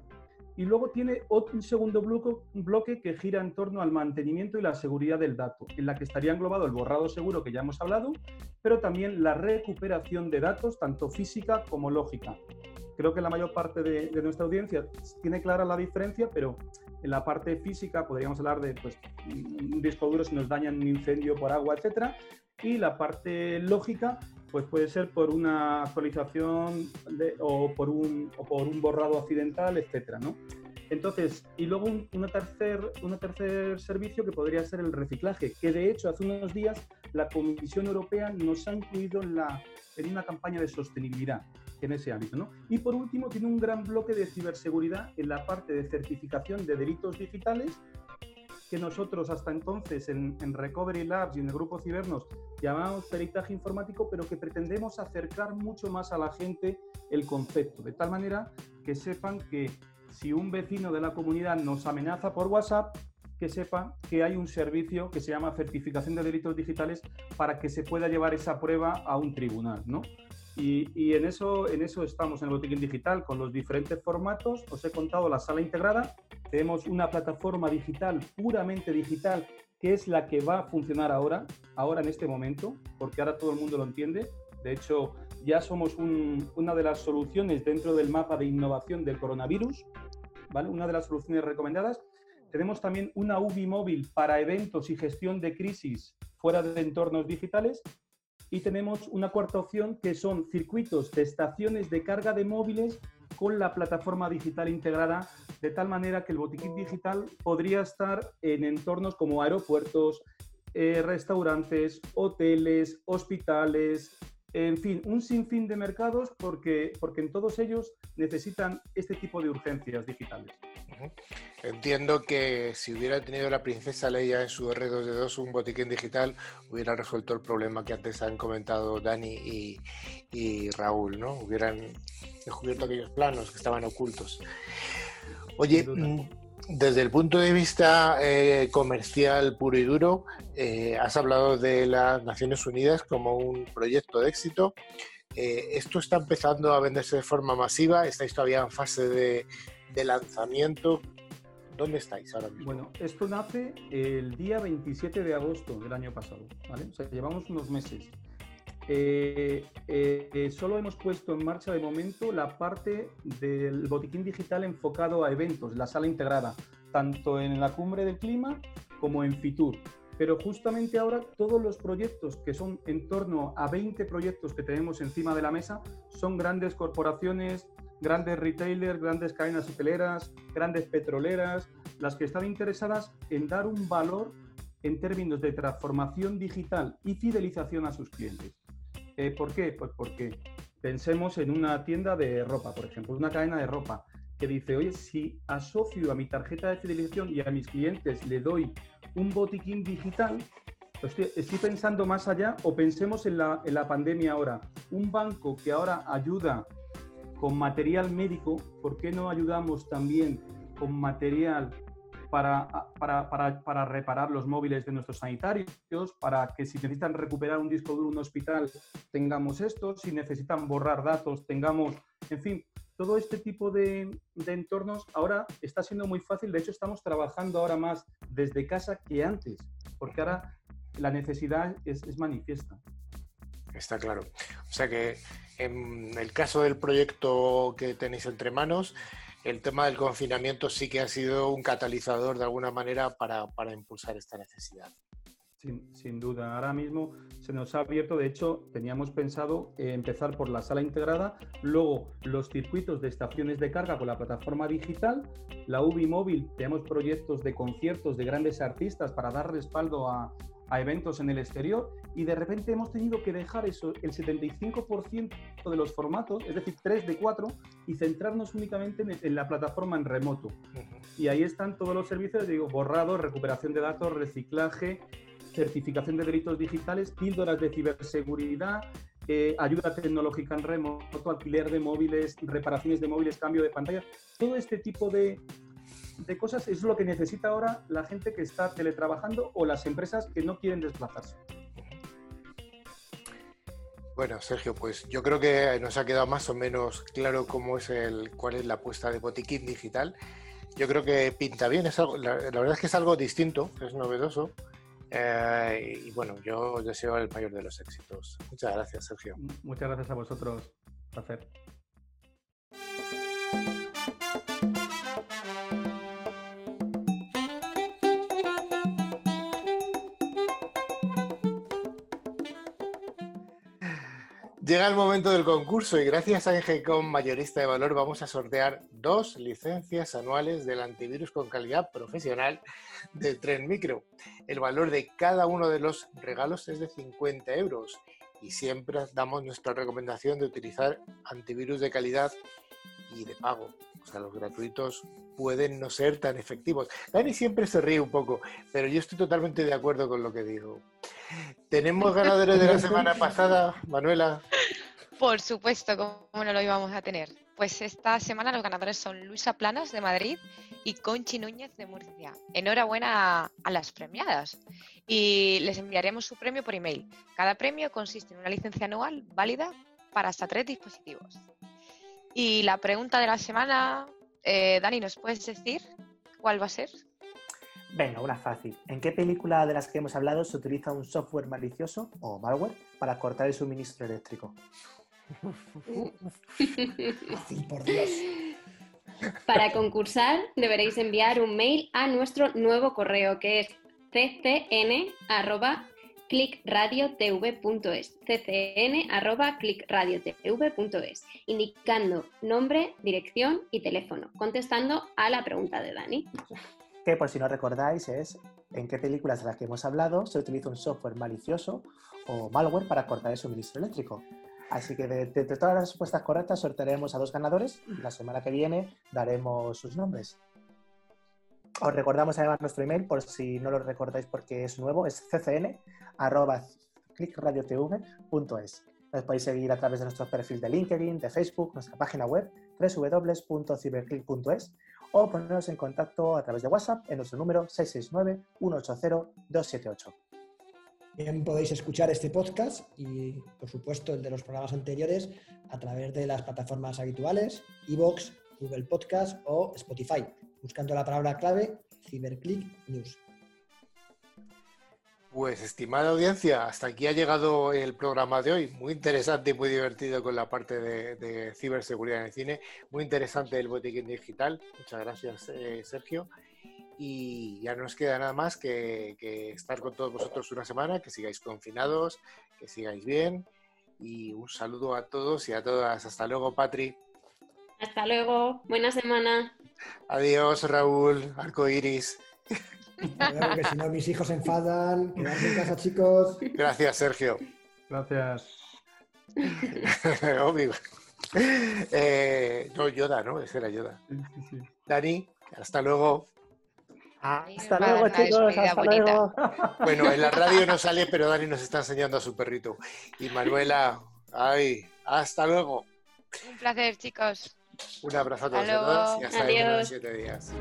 y luego tiene otro, un segundo bloque, un bloque que gira en torno al mantenimiento y la seguridad del dato, en la que estaría englobado el borrado seguro que ya hemos hablado, pero también la recuperación de datos, tanto física como lógica. Creo que la mayor parte de, nuestra audiencia tiene clara la diferencia, pero en la parte física podríamos hablar de pues, un disco duro si nos daña un incendio por agua, etcétera, y la parte lógica pues puede ser por una actualización o, por un, borrado accidental, etcétera, ¿no? Entonces, y luego un tercer, servicio que podría ser el reciclaje, que de hecho hace unos días la Comisión Europea nos ha incluido en, en una campaña de sostenibilidad en ese ámbito. ¿no? Y por último, tiene un gran bloque de ciberseguridad en la parte de certificación de delitos digitales que nosotros hasta entonces en, Recovery Labs y en el grupo Cibernos llamamos peritaje informático, pero que pretendemos acercar mucho más a la gente el concepto, de tal manera que sepan que si un vecino de la comunidad nos amenaza por WhatsApp, que sepa que hay un servicio que se llama certificación de delitos digitales para que se pueda llevar esa prueba a un tribunal, ¿no? Y, en, eso, en eso estamos en el botiquín digital, con los diferentes formatos. Os he contado la sala integrada. Tenemos una plataforma digital, puramente digital, que es la que va a funcionar ahora, ahora en este momento, porque ahora todo el mundo lo entiende. De hecho, ya somos una de las soluciones dentro del mapa de innovación del coronavirus, ¿vale? Una de las soluciones recomendadas. Tenemos también una UBI móvil para eventos y gestión de crisis fuera de entornos digitales y tenemos una cuarta opción que son circuitos de estaciones de carga de móviles con la plataforma digital integrada, de tal manera que el botiquín digital podría estar en entornos como aeropuertos, eh, restaurantes, hoteles, hospitales, en fin, un sinfín de mercados porque, porque en todos ellos necesitan este tipo de urgencias digitales. Entiendo que si hubiera tenido la princesa Leia en su R2D2 un botiquín digital, hubiera resuelto el problema que antes han comentado Dani y, Raúl, ¿no? Hubieran descubierto aquellos planos que estaban ocultos. Oye, mm, desde el punto de vista eh, comercial puro y duro, eh, has hablado de las Naciones Unidas como un proyecto de éxito. Eh, ¿Esto está empezando a venderse de forma masiva? ¿Estáis todavía en fase de, lanzamiento? ¿Dónde estáis ahora mismo? Bueno, esto nace el día 27 de agosto del año pasado, ¿vale? O sea, llevamos unos meses. Solo hemos puesto en marcha de momento la parte del botiquín digital enfocado a eventos, la sala integrada, tanto en la cumbre del clima como en Fitur. Pero justamente ahora todos los proyectos, que son en torno a 20 proyectos que tenemos encima de la mesa, son grandes corporaciones, grandes retailers, grandes cadenas hoteleras, grandes petroleras, las que están interesadas en dar un valor en términos de transformación digital y fidelización a sus clientes. Eh, ¿Por qué? Pues porque pensemos en una tienda de ropa, por ejemplo, una cadena de ropa que dice, oye, si asocio a mi tarjeta de fidelización y a mis clientes le doy un botiquín digital, pues estoy, pensando más allá o pensemos en la, en la pandemia ahora. Un banco que ahora ayuda con material médico, ¿por qué no ayudamos también con material para, para, para, para, reparar los móviles de nuestros sanitarios, para que si necesitan recuperar un disco duro en un hospital, tengamos esto, si necesitan borrar datos, tengamos, en fin, todo este tipo de, entornos ahora está siendo muy fácil. De hecho, estamos trabajando ahora más desde casa que antes, porque ahora la necesidad es, manifiesta. Está claro. O sea que en el caso del proyecto que tenéis entre manos, el tema del confinamiento sí que ha sido un catalizador de alguna manera para, para impulsar esta necesidad. Sin, duda, ahora mismo se nos ha abierto, de hecho teníamos pensado empezar por la sala integrada, luego los circuitos de estaciones de carga con la plataforma digital, la UBI móvil, tenemos proyectos de conciertos de grandes artistas para dar respaldo a, a eventos en el exterior y de repente hemos tenido que dejar eso, el 75% de los formatos, es decir, 3 de 4, y centrarnos únicamente en, la plataforma en remoto. Y ahí están todos los servicios, digo, borrado, recuperación de datos, reciclaje, certificación de delitos digitales, píldoras de ciberseguridad, eh, ayuda tecnológica en remoto, alquiler de móviles, reparaciones de móviles, cambio de pantalla, todo este tipo de, de cosas es lo que necesita ahora la gente que está teletrabajando o las empresas que no quieren desplazarse. Bueno, Sergio, pues yo creo que nos ha quedado más o menos claro cómo es el, cuál es la apuesta de Botiquín Digital. Yo creo que pinta bien, es algo, la verdad es que es algo distinto, es novedoso eh, y bueno, yo deseo el mayor de los éxitos. Muchas gracias, Sergio. Muchas gracias a vosotros. placer. Llega el momento del concurso y gracias a Engecom Mayorista de Valor vamos a sortear dos licencias anuales del antivirus con calidad profesional de Tren Micro. El valor de cada uno de los regalos es de 50 euros y siempre damos nuestra recomendación de utilizar antivirus de calidad y de pago. O sea, los gratuitos pueden no ser tan efectivos. Dani siempre se ríe un poco, pero yo estoy totalmente de acuerdo con lo que digo. ¿Tenemos ganadores de la semana <laughs> pasada, Manuela? Por supuesto, ¿cómo no lo íbamos a tener? Pues esta semana los ganadores son Luisa Planas de Madrid y Conchi Núñez de Murcia. Enhorabuena a, las premiadas y les enviaremos su premio por email. Cada premio consiste en una licencia anual válida para hasta tres dispositivos. Y la pregunta de la semana, eh, Dani, ¿nos puedes decir cuál va a ser? Venga, una fácil. ¿En qué película de las que hemos hablado se utiliza un software malicioso o malware para cortar el suministro eléctrico? por Dios. Para concursar deberéis enviar un mail a nuestro nuevo correo que es ccn@clickradiotv.es ccn@clickradiotv.es indicando nombre, dirección y teléfono, contestando a la pregunta de Dani que por si no recordáis es en qué películas de las que hemos hablado se utiliza un software malicioso o malware para cortar el suministro eléctrico. Así que de, todas las respuestas correctas sortearemos a dos ganadores y la semana que viene daremos sus nombres. Os recordamos además nuestro email por si no lo recordáis porque es nuevo, es ccn.clickradiotv.es. Nos podéis seguir a través de nuestro perfil de LinkedIn, de Facebook, nuestra página web www.ciberclick.es o ponernos en contacto a través de WhatsApp en nuestro número 669-180-278. Bien, podéis escuchar este podcast y, por supuesto, el de los programas anteriores a través de las plataformas habituales, iVoox, Google Podcast o Spotify, buscando la palabra clave Cyberclick News. Pues, estimada audiencia, hasta aquí ha llegado el programa de hoy. Muy interesante y muy divertido con la parte de, ciberseguridad en el cine. Muy interesante el botiquín digital. Muchas gracias, eh, Sergio. Y ya no nos queda nada más que, estar con todos vosotros una semana, que sigáis confinados, que sigáis bien. Y un saludo a todos y a todas. Hasta luego, Patri. Hasta luego. Buena semana. Adiós, Raúl. Arco iris. que si no mis hijos se enfadan. Quedarse en casa, chicos. Gracias, Sergio. Gracias. <laughs> Obvio. Eh, no, Yoda, ¿no? Ese era Yoda. Dani, hasta luego. Hasta luego, chicos. Hasta luego. Bueno, en la radio no <laughs> sale, pero Dani nos está enseñando a su perrito. Y Manuela, ay, hasta luego. Un placer, chicos. Un abrazo a todos y hasta dentro siete días.